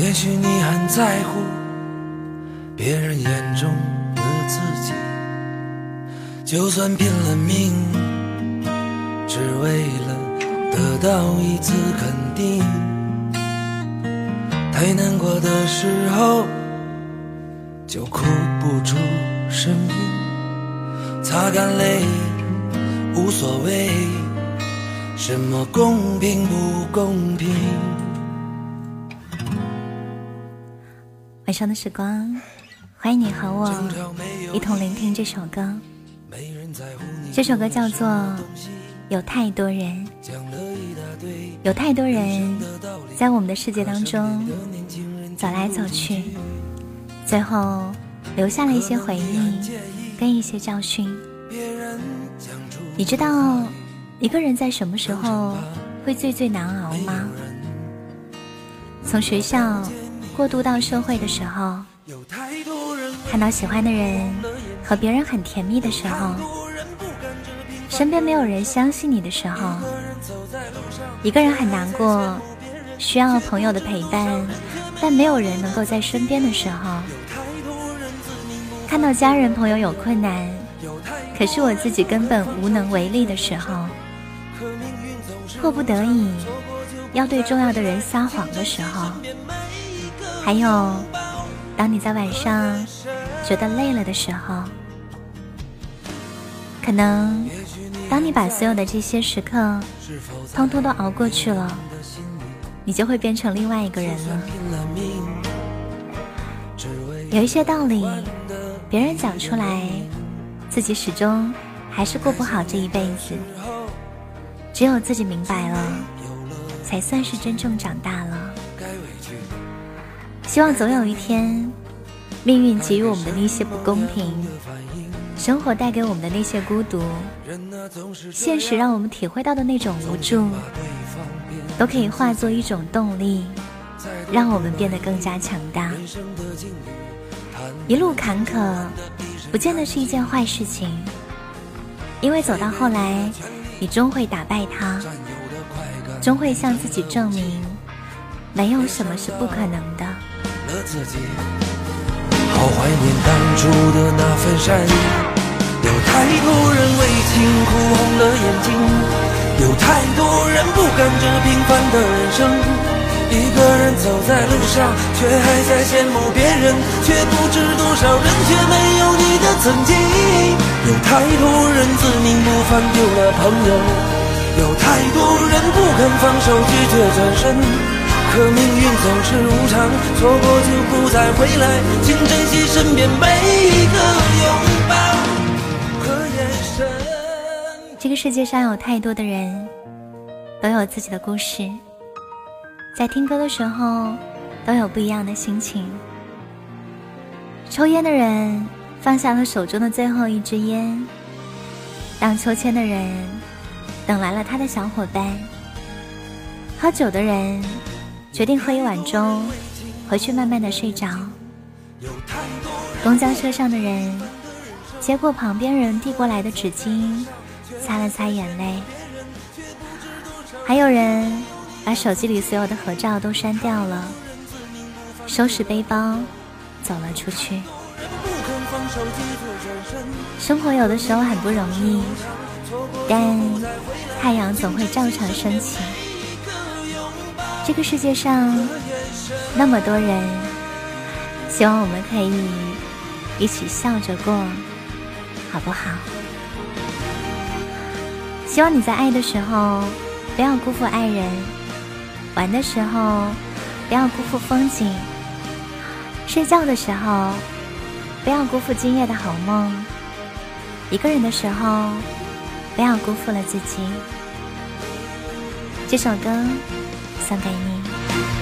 也许你很在乎别人眼中的自己，就算拼了命，只为了得到一次肯定。太难过的时候，就哭不出声音，擦干泪，无所谓，什么公平不公平。晚上的时光，欢迎你和我一同聆听这首歌。这首歌叫做《有太多人》，有太多人在我们的世界当中走来走去，最后留下了一些回忆跟一些教训。你知道一个人在什么时候会最最难熬吗？从学校。过渡到社会的时候，看到喜欢的人和别人很甜蜜的时候，身边没有人相信你的时候，一个人很难过，需要朋友的陪伴，但没有人能够在身边的时候，看到家人朋友有困难，可是我自己根本无能为力的时候，迫不得已要对重要的人撒谎的时候。还有，当你在晚上觉得累了的时候，可能当你把所有的这些时刻通通都熬过去了，你就会变成另外一个人了。有一些道理，别人讲出来，自己始终还是过不好这一辈子。只有自己明白了，才算是真正长大了。希望总有一天，命运给予我们的那些不公平，生活带给我们的那些孤独，现实让我们体会到的那种无助，都可以化作一种动力，让我们变得更加强大。一路坎坷，不见得是一件坏事情，因为走到后来，你终会打败它，终会向自己证明，没有什么是不可能的。自己，好怀念当初的那份善意。有太多人为情哭红了眼睛，有太多人不甘这平凡的人生。一个人走在路上，却还在羡慕别人，却不知多少人却没有你的曾经。有太多人自命不凡丢了朋友，有太多人不肯放手拒绝转身。可命运总是无常，错过就不再回来，请珍惜身边每一个拥抱和眼神。这个世界上有太多的人，都有自己的故事，在听歌的时候都有不一样的心情。抽烟的人放下了手中的最后一支烟，荡秋千的人等来了他的小伙伴，喝酒的人。决定喝一碗粥，回去慢慢的睡着。公交车上的人接过旁边人递过来的纸巾，擦了擦眼泪。还有人把手机里所有的合照都删掉了，收拾背包走了出去。生活有的时候很不容易，但太阳总会照常升起。这个世界上那么多人，希望我们可以一起笑着过，好不好？希望你在爱的时候不要辜负爱人，玩的时候不要辜负风景，睡觉的时候不要辜负今夜的好梦，一个人的时候不要辜负了自己。这首歌。送给你。